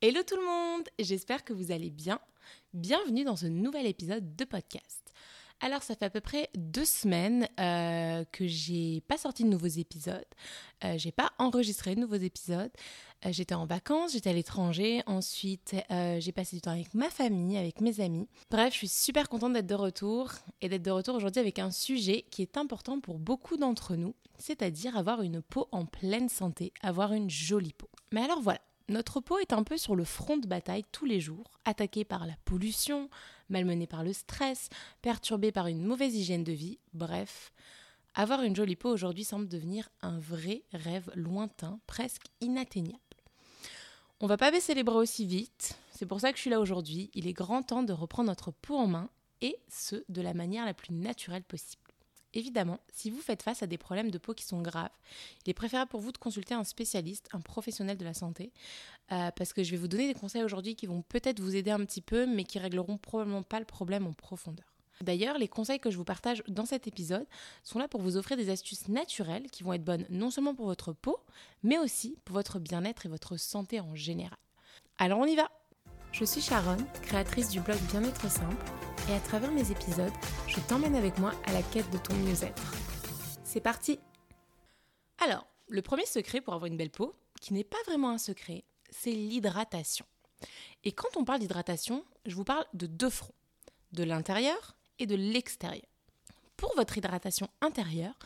Hello tout le monde, j'espère que vous allez bien. Bienvenue dans ce nouvel épisode de podcast. Alors ça fait à peu près deux semaines euh, que j'ai pas sorti de nouveaux épisodes, euh, j'ai pas enregistré de nouveaux épisodes. Euh, j'étais en vacances, j'étais à l'étranger, ensuite j'ai passé du temps avec ma famille, avec mes amis. Bref, je suis super contente d'être de retour et d'être de retour aujourd'hui avec un sujet qui est important pour beaucoup d'entre nous, c'est-à-dire avoir une peau en pleine santé, avoir une jolie peau. Mais alors voilà, notre peau est un peu sur le front de bataille tous les jours, attaquée par la pollution, malmenée par le stress, perturbée par une mauvaise hygiène de vie, bref. Avoir une jolie peau aujourd'hui semble devenir un vrai rêve lointain, presque inatteignable. On va pas baisser les bras aussi vite, c'est pour ça que je suis là aujourd'hui. Il est grand temps de reprendre notre peau en main et ce de la manière la plus naturelle possible. Évidemment, si vous faites face à des problèmes de peau qui sont graves, il est préférable pour vous de consulter un spécialiste, un professionnel de la santé, euh, parce que je vais vous donner des conseils aujourd'hui qui vont peut-être vous aider un petit peu, mais qui régleront probablement pas le problème en profondeur. D'ailleurs, les conseils que je vous partage dans cet épisode sont là pour vous offrir des astuces naturelles qui vont être bonnes non seulement pour votre peau, mais aussi pour votre bien-être et votre santé en général. Alors on y va Je suis Sharon, créatrice du blog Bien-être simple et à travers mes épisodes, je t'emmène avec moi à la quête de ton mieux-être. C'est parti Alors, le premier secret pour avoir une belle peau, qui n'est pas vraiment un secret, c'est l'hydratation. Et quand on parle d'hydratation, je vous parle de deux fronts, de l'intérieur et de l'extérieur. Pour votre hydratation intérieure,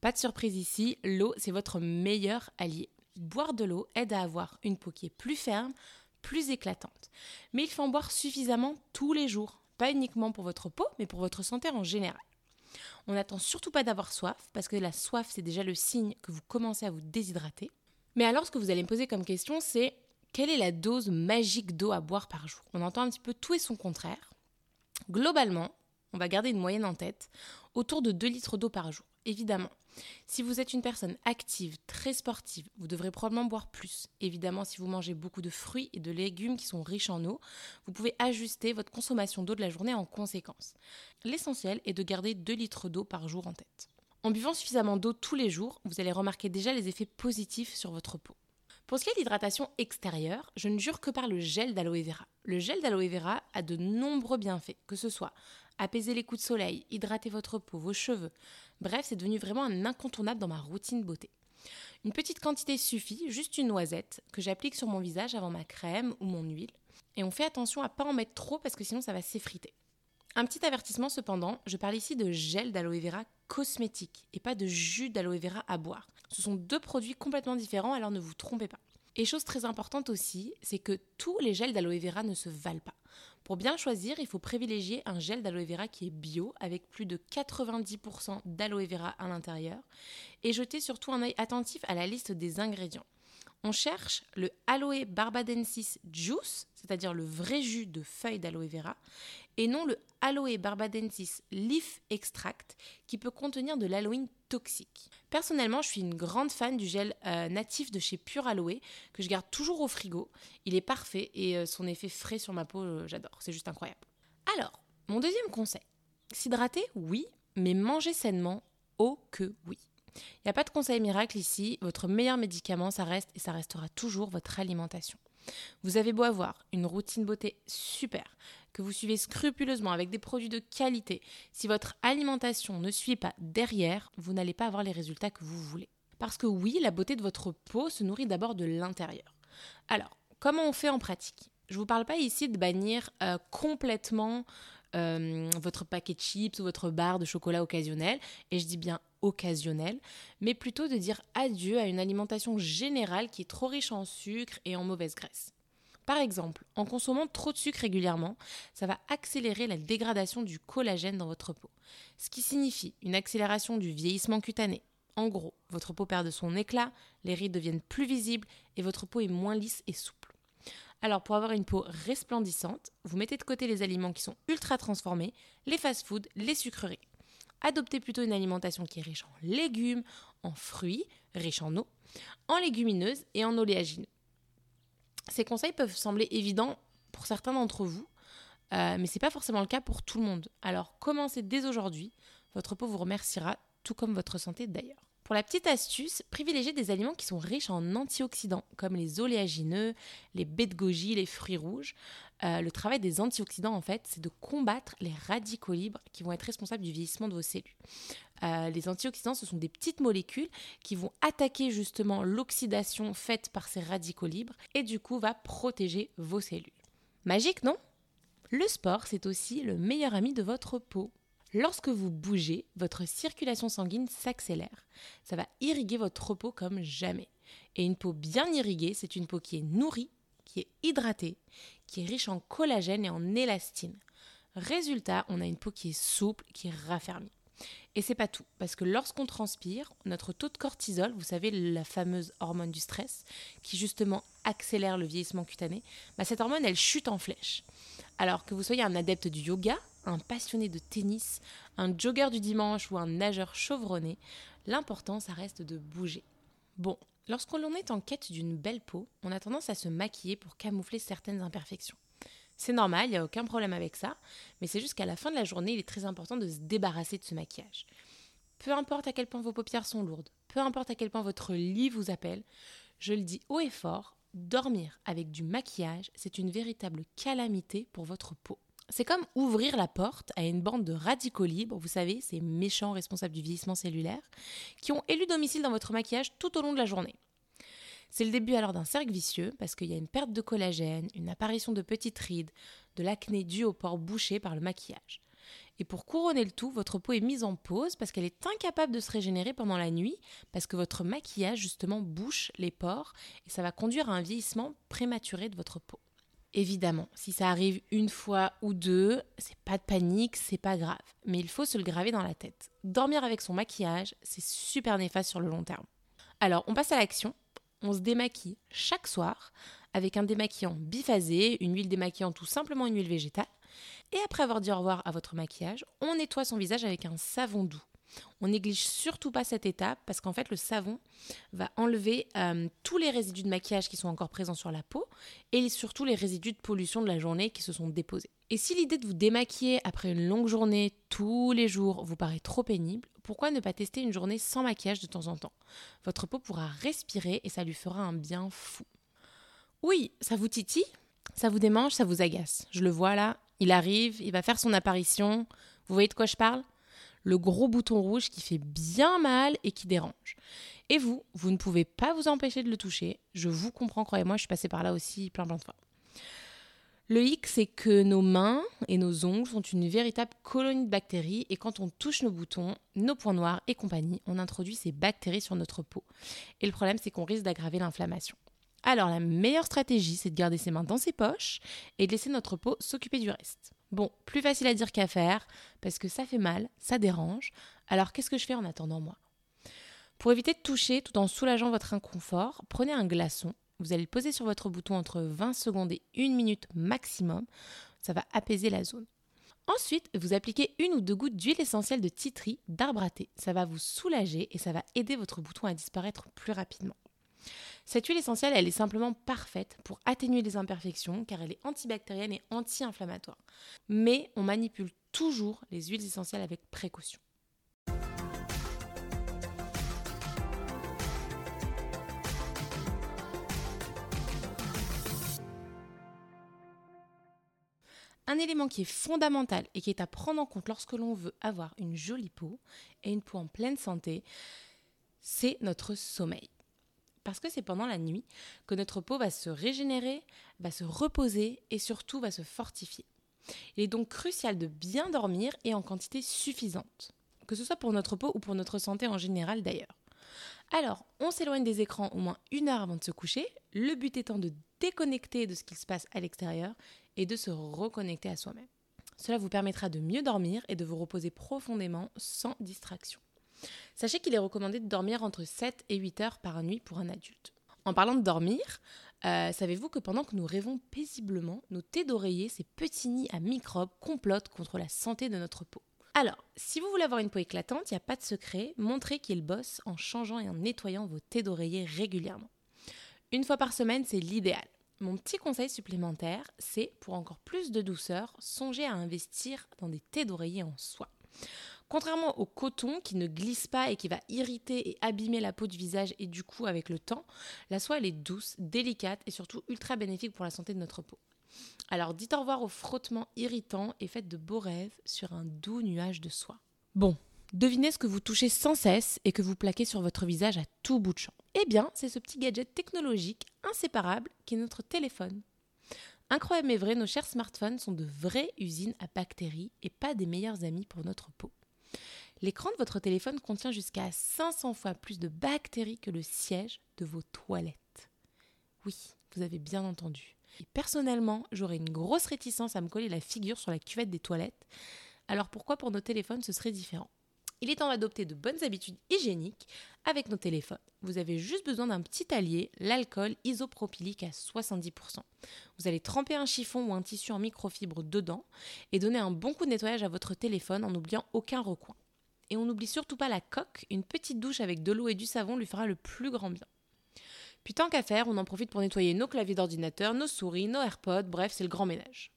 pas de surprise ici, l'eau c'est votre meilleur allié. Boire de l'eau aide à avoir une peau qui est plus ferme, plus éclatante. Mais il faut en boire suffisamment tous les jours, pas uniquement pour votre peau, mais pour votre santé en général. On n'attend surtout pas d'avoir soif, parce que la soif, c'est déjà le signe que vous commencez à vous déshydrater. Mais alors, ce que vous allez me poser comme question, c'est quelle est la dose magique d'eau à boire par jour? On entend un petit peu tout et son contraire. Globalement, on va garder une moyenne en tête, autour de 2 litres d'eau par jour. Évidemment, si vous êtes une personne active, très sportive, vous devrez probablement boire plus. Évidemment, si vous mangez beaucoup de fruits et de légumes qui sont riches en eau, vous pouvez ajuster votre consommation d'eau de la journée en conséquence. L'essentiel est de garder 2 litres d'eau par jour en tête. En buvant suffisamment d'eau tous les jours, vous allez remarquer déjà les effets positifs sur votre peau. Pour ce qui est de l'hydratation extérieure, je ne jure que par le gel d'aloe vera. Le gel d'aloe vera a de nombreux bienfaits, que ce soit apaiser les coups de soleil, hydrater votre peau, vos cheveux. Bref, c'est devenu vraiment un incontournable dans ma routine beauté. Une petite quantité suffit, juste une noisette, que j'applique sur mon visage avant ma crème ou mon huile. Et on fait attention à pas en mettre trop parce que sinon ça va s'effriter. Un petit avertissement cependant, je parle ici de gel d'aloe vera cosmétique et pas de jus d'aloe vera à boire. Ce sont deux produits complètement différents, alors ne vous trompez pas. Et chose très importante aussi, c'est que tous les gels d'aloe vera ne se valent pas. Pour bien choisir, il faut privilégier un gel d'aloe vera qui est bio, avec plus de 90% d'aloe vera à l'intérieur, et jeter surtout un œil attentif à la liste des ingrédients. On cherche le Aloe barbadensis juice, c'est-à-dire le vrai jus de feuilles d'aloe vera, et non le Aloe barbadensis leaf extract, qui peut contenir de l'aloïne toxique. Personnellement, je suis une grande fan du gel euh, natif de chez Pure Aloe, que je garde toujours au frigo. Il est parfait et euh, son effet frais sur ma peau, euh, j'adore, c'est juste incroyable. Alors, mon deuxième conseil, s'hydrater, oui, mais manger sainement, oh que oui. Il n'y a pas de conseil miracle ici, votre meilleur médicament, ça reste et ça restera toujours votre alimentation. Vous avez beau avoir une routine beauté super, que vous suivez scrupuleusement avec des produits de qualité, si votre alimentation ne suit pas derrière, vous n'allez pas avoir les résultats que vous voulez. Parce que oui, la beauté de votre peau se nourrit d'abord de l'intérieur. Alors, comment on fait en pratique? Je ne vous parle pas ici de bannir euh, complètement euh, votre paquet de chips ou votre barre de chocolat occasionnel, et je dis bien occasionnel, mais plutôt de dire adieu à une alimentation générale qui est trop riche en sucre et en mauvaise graisse. Par exemple, en consommant trop de sucre régulièrement, ça va accélérer la dégradation du collagène dans votre peau, ce qui signifie une accélération du vieillissement cutané. En gros, votre peau perd de son éclat, les rides deviennent plus visibles et votre peau est moins lisse et souple. Alors pour avoir une peau resplendissante, vous mettez de côté les aliments qui sont ultra transformés, les fast-foods, les sucreries. Adoptez plutôt une alimentation qui est riche en légumes, en fruits, riche en eau, en légumineuses et en oléagineux. Ces conseils peuvent sembler évidents pour certains d'entre vous, euh, mais ce n'est pas forcément le cas pour tout le monde. Alors commencez dès aujourd'hui, votre peau vous remerciera, tout comme votre santé d'ailleurs. Pour la petite astuce, privilégiez des aliments qui sont riches en antioxydants, comme les oléagineux, les baies de goji, les fruits rouges. Euh, le travail des antioxydants, en fait, c'est de combattre les radicaux libres qui vont être responsables du vieillissement de vos cellules. Euh, les antioxydants, ce sont des petites molécules qui vont attaquer justement l'oxydation faite par ces radicaux libres et du coup va protéger vos cellules. Magique, non? Le sport, c'est aussi le meilleur ami de votre peau. Lorsque vous bougez, votre circulation sanguine s'accélère. Ça va irriguer votre peau comme jamais. Et une peau bien irriguée, c'est une peau qui est nourrie, qui est hydratée, qui est riche en collagène et en élastine. Résultat, on a une peau qui est souple, qui est raffermie. Et c'est pas tout, parce que lorsqu'on transpire, notre taux de cortisol, vous savez, la fameuse hormone du stress, qui justement accélère le vieillissement cutané, bah cette hormone, elle chute en flèche. Alors que vous soyez un adepte du yoga, un passionné de tennis, un jogger du dimanche ou un nageur chevronné, l'important, ça reste de bouger. Bon, lorsqu'on est en quête d'une belle peau, on a tendance à se maquiller pour camoufler certaines imperfections. C'est normal, il n'y a aucun problème avec ça, mais c'est juste qu'à la fin de la journée, il est très important de se débarrasser de ce maquillage. Peu importe à quel point vos paupières sont lourdes, peu importe à quel point votre lit vous appelle, je le dis haut et fort, dormir avec du maquillage, c'est une véritable calamité pour votre peau. C'est comme ouvrir la porte à une bande de radicaux libres, vous savez, ces méchants responsables du vieillissement cellulaire, qui ont élu domicile dans votre maquillage tout au long de la journée. C'est le début alors d'un cercle vicieux parce qu'il y a une perte de collagène, une apparition de petites rides, de l'acné due aux pores bouchés par le maquillage. Et pour couronner le tout, votre peau est mise en pause parce qu'elle est incapable de se régénérer pendant la nuit, parce que votre maquillage justement bouche les pores et ça va conduire à un vieillissement prématuré de votre peau. Évidemment, si ça arrive une fois ou deux, c'est pas de panique, c'est pas grave, mais il faut se le graver dans la tête. Dormir avec son maquillage, c'est super néfaste sur le long terme. Alors, on passe à l'action on se démaquille chaque soir avec un démaquillant biphasé, une huile démaquillante ou simplement une huile végétale. Et après avoir dit au revoir à votre maquillage, on nettoie son visage avec un savon doux. On néglige surtout pas cette étape parce qu'en fait le savon va enlever euh, tous les résidus de maquillage qui sont encore présents sur la peau et surtout les résidus de pollution de la journée qui se sont déposés. Et si l'idée de vous démaquiller après une longue journée tous les jours vous paraît trop pénible, pourquoi ne pas tester une journée sans maquillage de temps en temps? Votre peau pourra respirer et ça lui fera un bien fou. Oui, ça vous titille, ça vous démange, ça vous agace. Je le vois là, il arrive, il va faire son apparition. Vous voyez de quoi je parle? Le gros bouton rouge qui fait bien mal et qui dérange. Et vous, vous ne pouvez pas vous empêcher de le toucher. Je vous comprends, croyez-moi, je suis passée par là aussi plein plein de fois. Le hic, c'est que nos mains et nos ongles sont une véritable colonie de bactéries et quand on touche nos boutons, nos points noirs et compagnie, on introduit ces bactéries sur notre peau. Et le problème, c'est qu'on risque d'aggraver l'inflammation. Alors la meilleure stratégie, c'est de garder ses mains dans ses poches et de laisser notre peau s'occuper du reste. Bon, plus facile à dire qu'à faire, parce que ça fait mal, ça dérange. Alors qu'est-ce que je fais en attendant moi? Pour éviter de toucher tout en soulageant votre inconfort, prenez un glaçon vous allez le poser sur votre bouton entre 20 secondes et 1 minute maximum. Ça va apaiser la zone. Ensuite, vous appliquez une ou deux gouttes d'huile essentielle de titri d'arbre à. Ça va vous soulager et ça va aider votre bouton à disparaître plus rapidement. Cette huile essentielle, elle est simplement parfaite pour atténuer les imperfections car elle est antibactérienne et anti-inflammatoire. Mais on manipule toujours les huiles essentielles avec précaution. Un élément qui est fondamental et qui est à prendre en compte lorsque l'on veut avoir une jolie peau et une peau en pleine santé, c'est notre sommeil. Parce que c'est pendant la nuit que notre peau va se régénérer, va se reposer et surtout va se fortifier. Il est donc crucial de bien dormir et en quantité suffisante, que ce soit pour notre peau ou pour notre santé en général d'ailleurs. Alors, on s'éloigne des écrans au moins une heure avant de se coucher, le but étant de déconnecter de ce qui se passe à l'extérieur et de se reconnecter à soi-même. Cela vous permettra de mieux dormir et de vous reposer profondément sans distraction. Sachez qu'il est recommandé de dormir entre 7 et 8 heures par nuit pour un adulte. En parlant de dormir, euh, savez-vous que pendant que nous rêvons paisiblement, nos thés d'oreiller, ces petits nids à microbes, complotent contre la santé de notre peau? Alors, si vous voulez avoir une peau éclatante, il n'y a pas de secret, montrez qu'il bosse en changeant et en nettoyant vos thés d'oreiller régulièrement. Une fois par semaine, c'est l'idéal. Mon petit conseil supplémentaire, c'est pour encore plus de douceur, songez à investir dans des thés d'oreiller en soie. Contrairement au coton qui ne glisse pas et qui va irriter et abîmer la peau du visage et du cou avec le temps, la soie elle est douce, délicate et surtout ultra bénéfique pour la santé de notre peau. Alors dites au revoir au frottement irritant et faites de beaux rêves sur un doux nuage de soie. Bon, devinez ce que vous touchez sans cesse et que vous plaquez sur votre visage à tout bout de champ. Eh bien, c'est ce petit gadget technologique inséparable qui est notre téléphone. Incroyable mais vrai, nos chers smartphones sont de vraies usines à bactéries et pas des meilleurs amis pour notre peau. L'écran de votre téléphone contient jusqu'à 500 fois plus de bactéries que le siège de vos toilettes. Oui, vous avez bien entendu. Personnellement, j'aurais une grosse réticence à me coller la figure sur la cuvette des toilettes. Alors pourquoi pour nos téléphones ce serait différent? Il est temps d'adopter de bonnes habitudes hygiéniques avec nos téléphones. Vous avez juste besoin d'un petit allié, l'alcool isopropylique à 70%. Vous allez tremper un chiffon ou un tissu en microfibre dedans et donner un bon coup de nettoyage à votre téléphone en n'oubliant aucun recoin. Et on n'oublie surtout pas la coque, une petite douche avec de l'eau et du savon lui fera le plus grand bien. Puis tant qu'à faire, on en profite pour nettoyer nos claviers d'ordinateur, nos souris, nos AirPods, bref, c'est le grand ménage.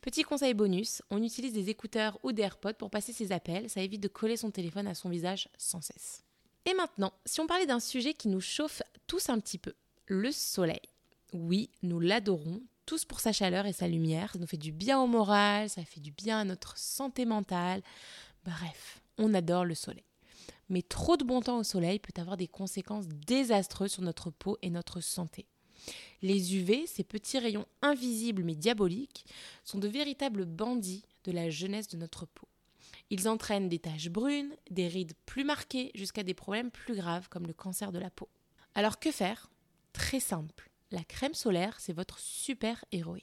Petit conseil bonus, on utilise des écouteurs ou des AirPods pour passer ses appels, ça évite de coller son téléphone à son visage sans cesse. Et maintenant, si on parlait d'un sujet qui nous chauffe tous un petit peu, le soleil. Oui, nous l'adorons, tous pour sa chaleur et sa lumière, ça nous fait du bien au moral, ça fait du bien à notre santé mentale. Bref, on adore le soleil. Mais trop de bon temps au soleil peut avoir des conséquences désastreuses sur notre peau et notre santé. Les UV, ces petits rayons invisibles mais diaboliques, sont de véritables bandits de la jeunesse de notre peau. Ils entraînent des taches brunes, des rides plus marquées, jusqu'à des problèmes plus graves comme le cancer de la peau. Alors que faire? Très simple. La crème solaire, c'est votre super héroïne.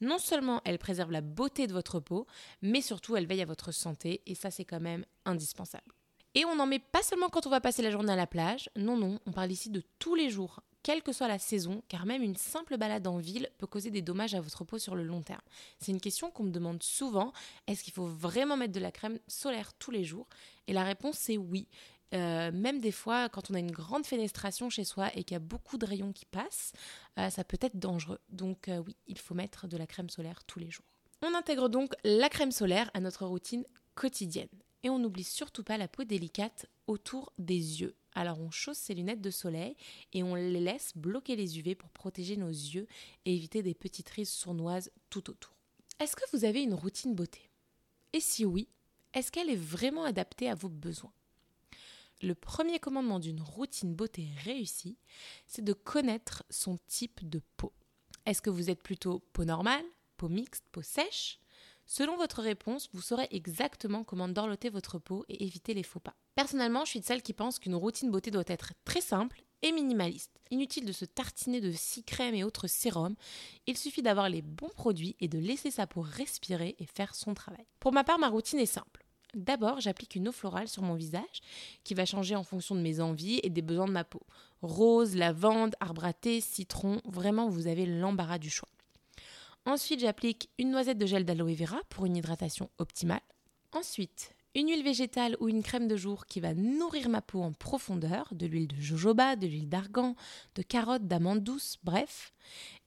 Non seulement elle préserve la beauté de votre peau, mais surtout elle veille à votre santé, et ça c'est quand même indispensable. Et on n'en met pas seulement quand on va passer la journée à la plage, non non, on parle ici de tous les jours, quelle que soit la saison, car même une simple balade en ville peut causer des dommages à votre peau sur le long terme. C'est une question qu'on me demande souvent, est-ce qu'il faut vraiment mettre de la crème solaire tous les jours? Et la réponse c'est oui. Euh, même des fois, quand on a une grande fenestration chez soi et qu'il y a beaucoup de rayons qui passent, euh, ça peut être dangereux. Donc euh, oui, il faut mettre de la crème solaire tous les jours. On intègre donc la crème solaire à notre routine quotidienne. Et on n'oublie surtout pas la peau délicate autour des yeux. Alors on chausse ses lunettes de soleil et on les laisse bloquer les UV pour protéger nos yeux et éviter des petites rises sournoises tout autour. Est-ce que vous avez une routine beauté? Et si oui, est-ce qu'elle est vraiment adaptée à vos besoins? Le premier commandement d'une routine beauté réussie, c'est de connaître son type de peau. Est-ce que vous êtes plutôt peau normale, peau mixte, peau sèche? Selon votre réponse, vous saurez exactement comment dorloter votre peau et éviter les faux pas. Personnellement, je suis de celle qui pense qu'une routine beauté doit être très simple et minimaliste. Inutile de se tartiner de six crèmes et autres sérums, il suffit d'avoir les bons produits et de laisser sa peau respirer et faire son travail. Pour ma part, ma routine est simple. D'abord, j'applique une eau florale sur mon visage qui va changer en fonction de mes envies et des besoins de ma peau. Rose, lavande, arbre à thé, citron, vraiment vous avez l'embarras du choix. Ensuite, j'applique une noisette de gel d'aloe vera pour une hydratation optimale. Ensuite, une huile végétale ou une crème de jour qui va nourrir ma peau en profondeur, de l'huile de jojoba, de l'huile d'argan, de carotte, d'amande douce, bref.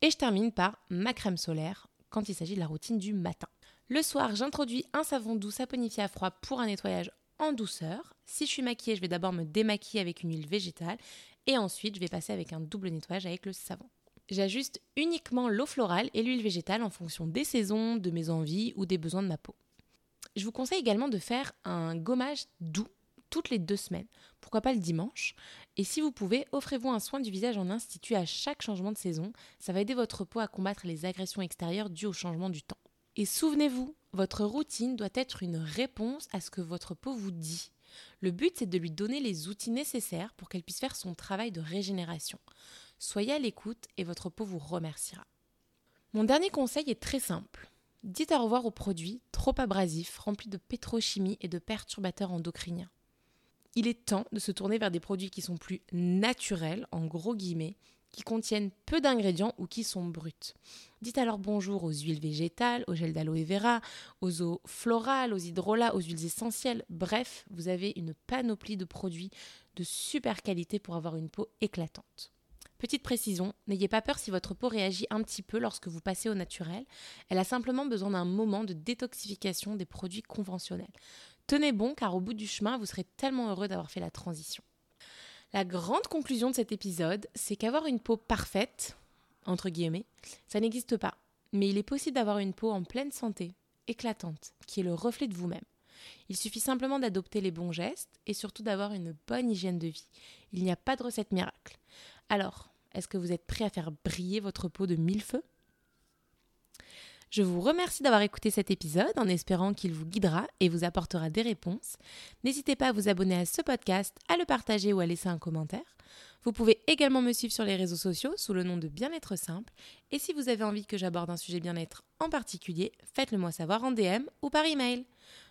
Et je termine par ma crème solaire quand il s'agit de la routine du matin. Le soir, j'introduis un savon doux saponifié à froid pour un nettoyage en douceur. Si je suis maquillée, je vais d'abord me démaquiller avec une huile végétale et ensuite je vais passer avec un double nettoyage avec le savon. J'ajuste uniquement l'eau florale et l'huile végétale en fonction des saisons, de mes envies ou des besoins de ma peau. Je vous conseille également de faire un gommage doux toutes les deux semaines. Pourquoi pas le dimanche? Et si vous pouvez, offrez-vous un soin du visage en institut à chaque changement de saison. Ça va aider votre peau à combattre les agressions extérieures dues au changement du temps. Et souvenez-vous, votre routine doit être une réponse à ce que votre peau vous dit. Le but, c'est de lui donner les outils nécessaires pour qu'elle puisse faire son travail de régénération. Soyez à l'écoute et votre peau vous remerciera. Mon dernier conseil est très simple. Dites au revoir aux produits trop abrasifs, remplis de pétrochimie et de perturbateurs endocriniens. Il est temps de se tourner vers des produits qui sont plus naturels, en gros guillemets, qui contiennent peu d'ingrédients ou qui sont bruts. Dites alors bonjour aux huiles végétales, aux gels d'aloe vera, aux eaux florales, aux hydrolats, aux huiles essentielles. Bref, vous avez une panoplie de produits de super qualité pour avoir une peau éclatante. Petite précision, n'ayez pas peur si votre peau réagit un petit peu lorsque vous passez au naturel. Elle a simplement besoin d'un moment de détoxification des produits conventionnels. tenez bon car au bout du chemin, vous serez tellement heureux d'avoir fait la transition. La grande conclusion de cet épisode, c'est qu'avoir une peau parfaite, entre guillemets, ça n'existe pas. Mais il est possible d'avoir une peau en pleine santé, éclatante, qui est le reflet de vous-même. Il suffit simplement d'adopter les bons gestes et surtout d'avoir une bonne hygiène de vie. Il n'y a pas de recette miracle. Alors, est-ce que vous êtes prêt à faire briller votre peau de mille feux? Je vous remercie d'avoir écouté cet épisode en espérant qu'il vous guidera et vous apportera des réponses. N'hésitez pas à vous abonner à ce podcast, à le partager ou à laisser un commentaire. Vous pouvez également me suivre sur les réseaux sociaux sous le nom de Bien-être Simple. Et si vous avez envie que j'aborde un sujet bien-être en particulier, faites-le moi savoir en DM ou par email.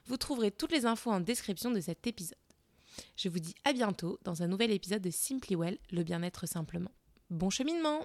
Vous trouverez toutes les infos en description de cet épisode. Je vous dis à bientôt dans un nouvel épisode de Simply Well, le bien-être simplement. Bon cheminement